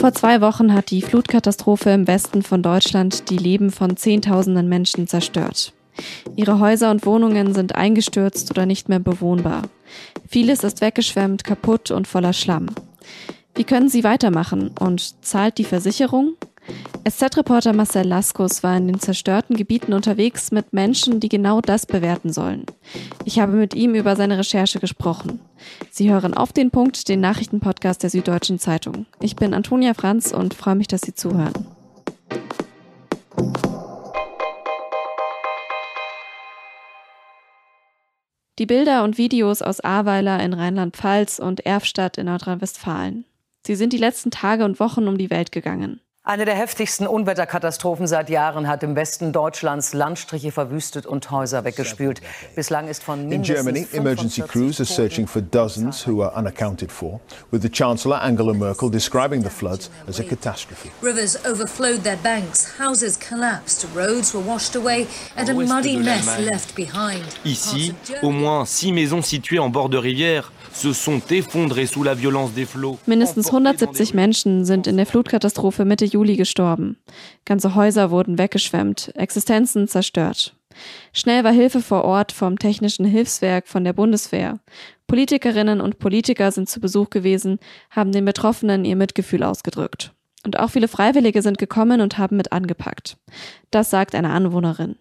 Vor zwei Wochen hat die Flutkatastrophe im Westen von Deutschland die Leben von Zehntausenden Menschen zerstört. Ihre Häuser und Wohnungen sind eingestürzt oder nicht mehr bewohnbar. Vieles ist weggeschwemmt, kaputt und voller Schlamm. Wie können sie weitermachen und zahlt die Versicherung? SZ-Reporter Marcel Laskus war in den zerstörten Gebieten unterwegs mit Menschen, die genau das bewerten sollen. Ich habe mit ihm über seine Recherche gesprochen. Sie hören auf den Punkt den Nachrichtenpodcast der Süddeutschen Zeitung. Ich bin Antonia Franz und freue mich, dass Sie zuhören. Die Bilder und Videos aus Ahrweiler in Rheinland-Pfalz und Erfstadt in Nordrhein-Westfalen. Sie sind die letzten Tage und Wochen um die Welt gegangen. Eine der heftigsten Unwetterkatastrophen seit Jahren hat im Westen Deutschlands Landstriche verwüstet und Häuser weggespült. Bislang ist von mindestens In Germany, emergency crews are searching for dozens who are unaccounted for, with the Chancellor Angela Merkel describing the floods as a catastrophe. Rivers overflowed their banks, houses collapsed, roads were washed away and a muddy mess left behind. Ici, au moins six maisons situées en bord de rivière se sont effondrées sous la violence des flots. Mindestens 170 Menschen sind in der Flutkatastrophe Mitte Juli gestorben. Ganze Häuser wurden weggeschwemmt, Existenzen zerstört. Schnell war Hilfe vor Ort vom Technischen Hilfswerk von der Bundeswehr. Politikerinnen und Politiker sind zu Besuch gewesen, haben den Betroffenen ihr Mitgefühl ausgedrückt. Und auch viele Freiwillige sind gekommen und haben mit angepackt. Das sagt eine Anwohnerin.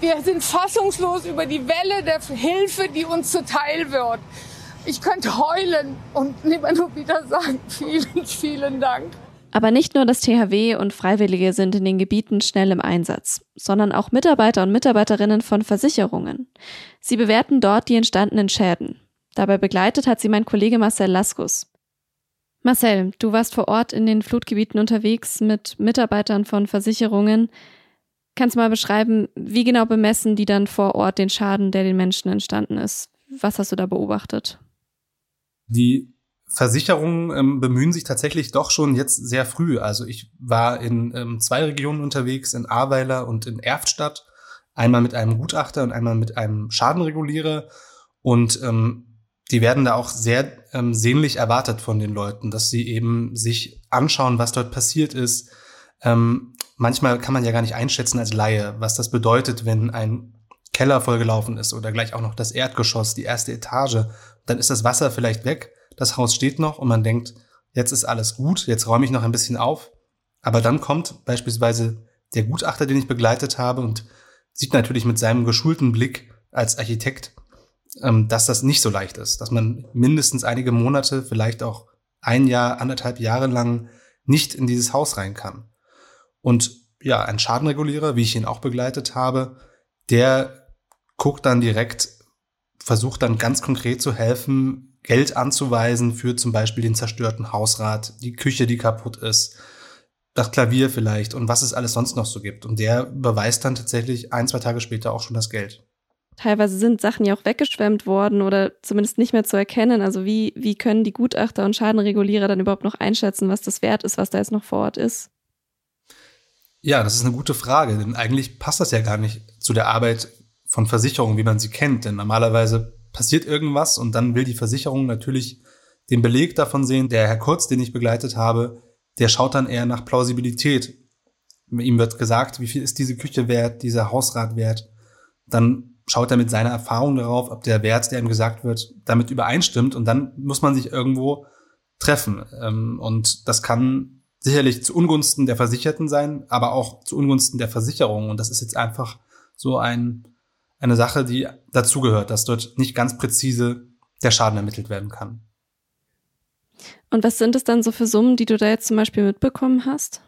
Wir sind fassungslos über die Welle der Hilfe, die uns zuteil wird. Ich könnte heulen und immer nur wieder sagen, vielen, vielen Dank. Aber nicht nur das THW und Freiwillige sind in den Gebieten schnell im Einsatz, sondern auch Mitarbeiter und Mitarbeiterinnen von Versicherungen. Sie bewerten dort die entstandenen Schäden. Dabei begleitet hat sie mein Kollege Marcel Laskus. Marcel, du warst vor Ort in den Flutgebieten unterwegs mit Mitarbeitern von Versicherungen. Kannst du mal beschreiben, wie genau bemessen die dann vor Ort den Schaden, der den Menschen entstanden ist? Was hast du da beobachtet? Die Versicherungen ähm, bemühen sich tatsächlich doch schon jetzt sehr früh. Also ich war in ähm, zwei Regionen unterwegs, in Ahrweiler und in Erftstadt. Einmal mit einem Gutachter und einmal mit einem Schadenregulierer. Und ähm, die werden da auch sehr ähm, sehnlich erwartet von den Leuten, dass sie eben sich anschauen, was dort passiert ist. Ähm, manchmal kann man ja gar nicht einschätzen als Laie, was das bedeutet, wenn ein Keller vollgelaufen ist oder gleich auch noch das Erdgeschoss, die erste Etage. Dann ist das Wasser vielleicht weg das Haus steht noch und man denkt, jetzt ist alles gut, jetzt räume ich noch ein bisschen auf. Aber dann kommt beispielsweise der Gutachter, den ich begleitet habe und sieht natürlich mit seinem geschulten Blick als Architekt, ähm, dass das nicht so leicht ist, dass man mindestens einige Monate, vielleicht auch ein Jahr, anderthalb Jahre lang nicht in dieses Haus rein kann. Und ja, ein Schadenregulierer, wie ich ihn auch begleitet habe, der guckt dann direkt, versucht dann ganz konkret zu helfen, Geld anzuweisen für zum Beispiel den zerstörten Hausrat, die Küche, die kaputt ist, das Klavier vielleicht und was es alles sonst noch so gibt. Und der überweist dann tatsächlich ein, zwei Tage später auch schon das Geld. Teilweise sind Sachen ja auch weggeschwemmt worden oder zumindest nicht mehr zu erkennen. Also wie, wie können die Gutachter und Schadenregulierer dann überhaupt noch einschätzen, was das wert ist, was da jetzt noch vor Ort ist? Ja, das ist eine gute Frage, denn eigentlich passt das ja gar nicht zu der Arbeit von Versicherungen, wie man sie kennt. Denn normalerweise passiert irgendwas und dann will die Versicherung natürlich den Beleg davon sehen. Der Herr Kurz, den ich begleitet habe, der schaut dann eher nach Plausibilität. Ihm wird gesagt, wie viel ist diese Küche wert, dieser Hausrat wert. Dann schaut er mit seiner Erfahrung darauf, ob der Wert, der ihm gesagt wird, damit übereinstimmt. Und dann muss man sich irgendwo treffen. Ähm, und das kann sicherlich zu Ungunsten der Versicherten sein, aber auch zu Ungunsten der Versicherung. Und das ist jetzt einfach so ein eine Sache, die dazugehört, dass dort nicht ganz präzise der Schaden ermittelt werden kann. Und was sind es dann so für Summen, die du da jetzt zum Beispiel mitbekommen hast?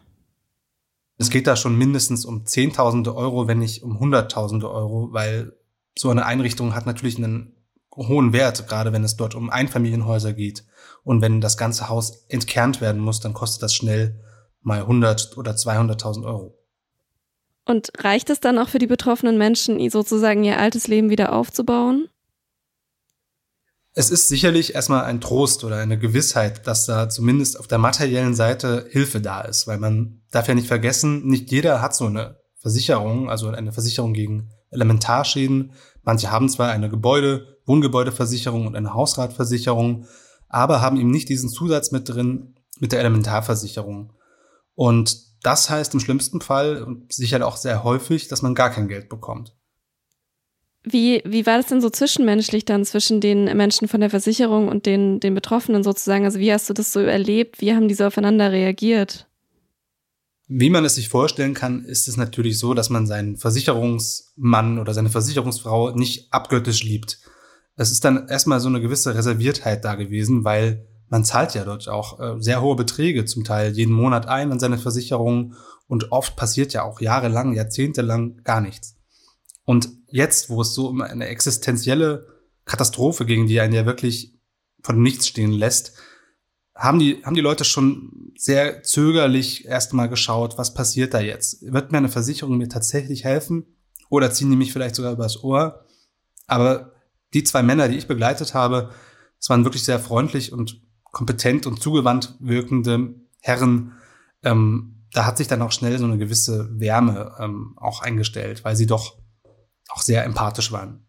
Es geht da schon mindestens um Zehntausende Euro, wenn nicht um Hunderttausende Euro, weil so eine Einrichtung hat natürlich einen hohen Wert, gerade wenn es dort um Einfamilienhäuser geht. Und wenn das ganze Haus entkernt werden muss, dann kostet das schnell mal 100 oder 200.000 Euro. Und reicht es dann auch für die betroffenen Menschen, sozusagen ihr altes Leben wieder aufzubauen? Es ist sicherlich erstmal ein Trost oder eine Gewissheit, dass da zumindest auf der materiellen Seite Hilfe da ist, weil man darf ja nicht vergessen, nicht jeder hat so eine Versicherung, also eine Versicherung gegen Elementarschäden. Manche haben zwar eine Gebäude, Wohngebäudeversicherung und eine Hausratversicherung, aber haben eben nicht diesen Zusatz mit drin, mit der Elementarversicherung. Und das heißt im schlimmsten Fall und sicher auch sehr häufig, dass man gar kein Geld bekommt. Wie, wie war das denn so zwischenmenschlich dann zwischen den Menschen von der Versicherung und den, den Betroffenen sozusagen? Also wie hast du das so erlebt? Wie haben die so aufeinander reagiert? Wie man es sich vorstellen kann, ist es natürlich so, dass man seinen Versicherungsmann oder seine Versicherungsfrau nicht abgöttisch liebt. Es ist dann erstmal so eine gewisse Reserviertheit da gewesen, weil man zahlt ja dort auch äh, sehr hohe Beträge zum Teil jeden Monat ein an seine Versicherung und oft passiert ja auch jahrelang, jahrzehntelang gar nichts. Und jetzt, wo es so um eine existenzielle Katastrophe ging, die einen ja wirklich von nichts stehen lässt, haben die, haben die Leute schon sehr zögerlich erstmal geschaut, was passiert da jetzt? Wird mir eine Versicherung mir tatsächlich helfen? Oder ziehen die mich vielleicht sogar übers Ohr? Aber die zwei Männer, die ich begleitet habe, es waren wirklich sehr freundlich und kompetent und zugewandt wirkende Herren. Ähm, da hat sich dann auch schnell so eine gewisse Wärme ähm, auch eingestellt, weil sie doch auch sehr empathisch waren.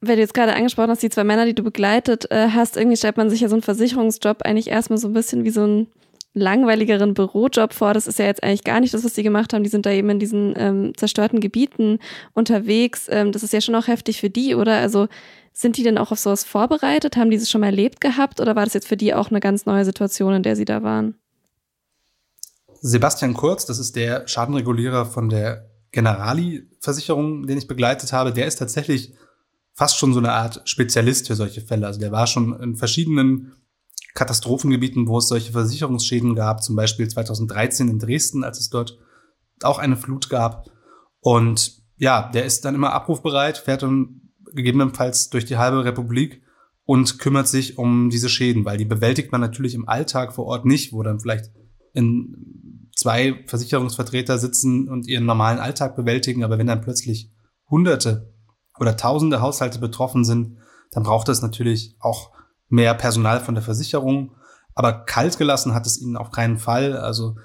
Wenn du jetzt gerade angesprochen hast, die zwei Männer, die du begleitet äh, hast, irgendwie stellt man sich ja so einen Versicherungsjob eigentlich erstmal so ein bisschen wie so einen langweiligeren Bürojob vor. Das ist ja jetzt eigentlich gar nicht das, was sie gemacht haben. Die sind da eben in diesen ähm, zerstörten Gebieten unterwegs. Ähm, das ist ja schon auch heftig für die, oder? Also sind die denn auch auf sowas vorbereitet? Haben die das schon mal erlebt gehabt oder war das jetzt für die auch eine ganz neue Situation, in der sie da waren? Sebastian Kurz, das ist der Schadenregulierer von der Generali-Versicherung, den ich begleitet habe, der ist tatsächlich fast schon so eine Art Spezialist für solche Fälle. Also der war schon in verschiedenen Katastrophengebieten, wo es solche Versicherungsschäden gab, zum Beispiel 2013 in Dresden, als es dort auch eine Flut gab. Und ja, der ist dann immer abrufbereit, fährt dann gegebenenfalls durch die halbe Republik und kümmert sich um diese Schäden, weil die bewältigt man natürlich im Alltag vor Ort nicht, wo dann vielleicht in zwei Versicherungsvertreter sitzen und ihren normalen Alltag bewältigen, aber wenn dann plötzlich Hunderte oder Tausende Haushalte betroffen sind, dann braucht es natürlich auch mehr Personal von der Versicherung. Aber kalt gelassen hat es ihnen auf keinen Fall. Also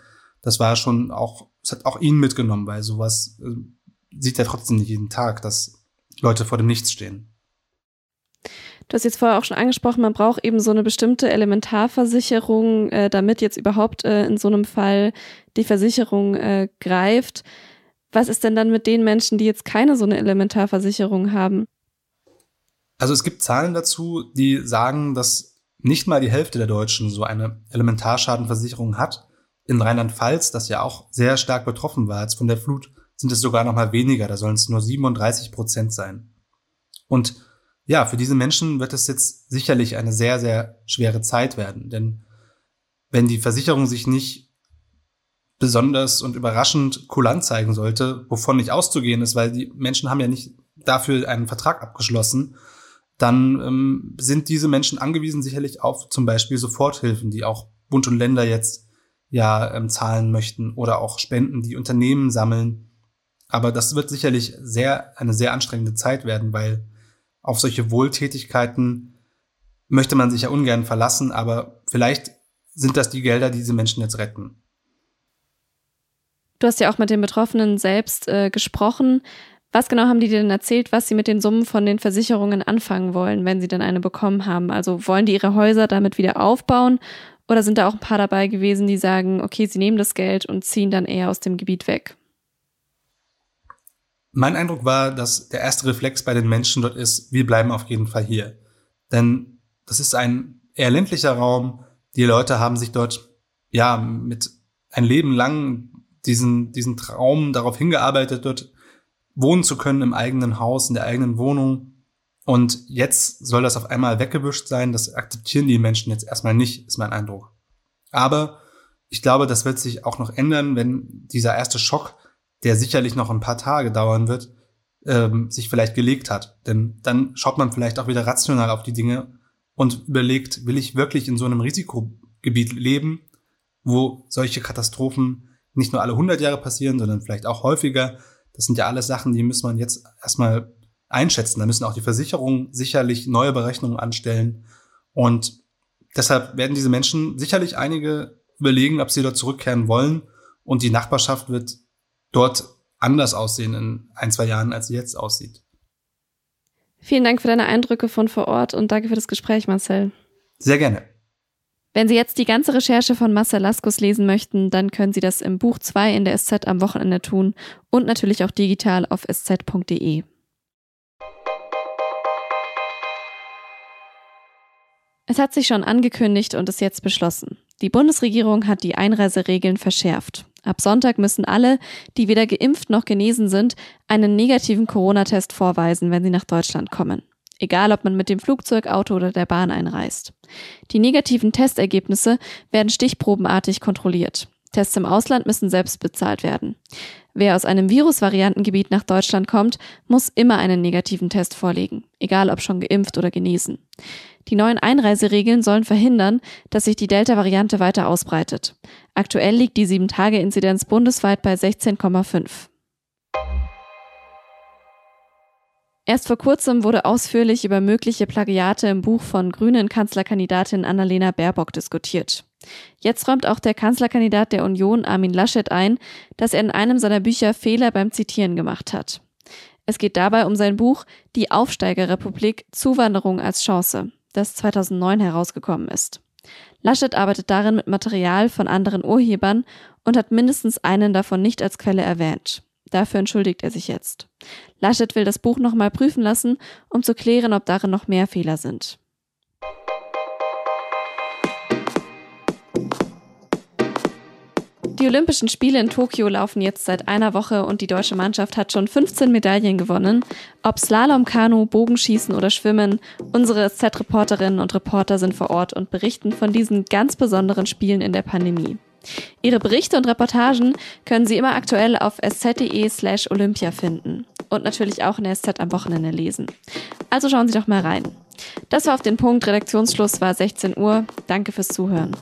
das war schon auch, es hat auch ihn mitgenommen, weil sowas äh, sieht er trotzdem nicht jeden Tag, dass Leute vor dem Nichts stehen. Du hast jetzt vorher auch schon angesprochen, man braucht eben so eine bestimmte Elementarversicherung, äh, damit jetzt überhaupt äh, in so einem Fall die Versicherung äh, greift. Was ist denn dann mit den Menschen, die jetzt keine so eine Elementarversicherung haben? Also es gibt Zahlen dazu, die sagen, dass nicht mal die Hälfte der Deutschen so eine Elementarschadenversicherung hat. In Rheinland-Pfalz, das ja auch sehr stark betroffen war jetzt von der Flut, sind es sogar noch mal weniger. Da sollen es nur 37 Prozent sein. Und ja, für diese Menschen wird es jetzt sicherlich eine sehr, sehr schwere Zeit werden. Denn wenn die Versicherung sich nicht besonders und überraschend kulant zeigen sollte, wovon nicht auszugehen ist, weil die Menschen haben ja nicht dafür einen Vertrag abgeschlossen, dann ähm, sind diese Menschen angewiesen sicherlich auf zum Beispiel Soforthilfen, die auch Bund und Länder jetzt ja ähm, zahlen möchten oder auch Spenden, die Unternehmen sammeln. Aber das wird sicherlich sehr eine sehr anstrengende Zeit werden, weil auf solche Wohltätigkeiten möchte man sich ja ungern verlassen, aber vielleicht sind das die Gelder, die diese Menschen jetzt retten. Du hast ja auch mit den Betroffenen selbst äh, gesprochen. Was genau haben die dir denn erzählt, was sie mit den Summen von den Versicherungen anfangen wollen, wenn sie denn eine bekommen haben? Also wollen die ihre Häuser damit wieder aufbauen oder sind da auch ein paar dabei gewesen, die sagen, okay, sie nehmen das Geld und ziehen dann eher aus dem Gebiet weg? Mein Eindruck war, dass der erste Reflex bei den Menschen dort ist, wir bleiben auf jeden Fall hier. Denn das ist ein eher ländlicher Raum. Die Leute haben sich dort ja mit ein Leben lang diesen, diesen Traum darauf hingearbeitet, dort wohnen zu können im eigenen Haus, in der eigenen Wohnung. Und jetzt soll das auf einmal weggewischt sein. Das akzeptieren die Menschen jetzt erstmal nicht, ist mein Eindruck. Aber ich glaube, das wird sich auch noch ändern, wenn dieser erste Schock, der sicherlich noch ein paar Tage dauern wird, ähm, sich vielleicht gelegt hat. Denn dann schaut man vielleicht auch wieder rational auf die Dinge und überlegt, will ich wirklich in so einem Risikogebiet leben, wo solche Katastrophen nicht nur alle 100 Jahre passieren, sondern vielleicht auch häufiger. Das sind ja alles Sachen, die muss man jetzt erstmal einschätzen. Da müssen auch die Versicherungen sicherlich neue Berechnungen anstellen. Und deshalb werden diese Menschen sicherlich einige überlegen, ob sie dort zurückkehren wollen. Und die Nachbarschaft wird dort anders aussehen in ein, zwei Jahren, als sie jetzt aussieht. Vielen Dank für deine Eindrücke von vor Ort und danke für das Gespräch, Marcel. Sehr gerne. Wenn Sie jetzt die ganze Recherche von Marcel Laskus lesen möchten, dann können Sie das im Buch 2 in der SZ am Wochenende tun und natürlich auch digital auf sz.de. Es hat sich schon angekündigt und ist jetzt beschlossen. Die Bundesregierung hat die Einreiseregeln verschärft. Ab Sonntag müssen alle, die weder geimpft noch genesen sind, einen negativen Corona-Test vorweisen, wenn sie nach Deutschland kommen. Egal, ob man mit dem Flugzeug, Auto oder der Bahn einreist. Die negativen Testergebnisse werden stichprobenartig kontrolliert. Tests im Ausland müssen selbst bezahlt werden. Wer aus einem Virusvariantengebiet nach Deutschland kommt, muss immer einen negativen Test vorlegen, egal ob schon geimpft oder genesen. Die neuen Einreiseregeln sollen verhindern, dass sich die Delta-Variante weiter ausbreitet. Aktuell liegt die 7-Tage-Inzidenz bundesweit bei 16,5. Erst vor kurzem wurde ausführlich über mögliche Plagiate im Buch von grünen Kanzlerkandidatin Annalena Baerbock diskutiert. Jetzt räumt auch der Kanzlerkandidat der Union Armin Laschet ein, dass er in einem seiner Bücher Fehler beim Zitieren gemacht hat. Es geht dabei um sein Buch Die Aufsteigerrepublik Zuwanderung als Chance, das 2009 herausgekommen ist. Laschet arbeitet darin mit Material von anderen Urhebern und hat mindestens einen davon nicht als Quelle erwähnt. Dafür entschuldigt er sich jetzt. Laschet will das Buch nochmal prüfen lassen, um zu klären, ob darin noch mehr Fehler sind. Die Olympischen Spiele in Tokio laufen jetzt seit einer Woche und die deutsche Mannschaft hat schon 15 Medaillen gewonnen. Ob Slalom, Kanu, Bogenschießen oder Schwimmen, unsere SZ-Reporterinnen und Reporter sind vor Ort und berichten von diesen ganz besonderen Spielen in der Pandemie. Ihre Berichte und Reportagen können Sie immer aktuell auf sz.de slash Olympia finden und natürlich auch in der SZ am Wochenende lesen. Also schauen Sie doch mal rein. Das war auf den Punkt. Redaktionsschluss war 16 Uhr. Danke fürs Zuhören.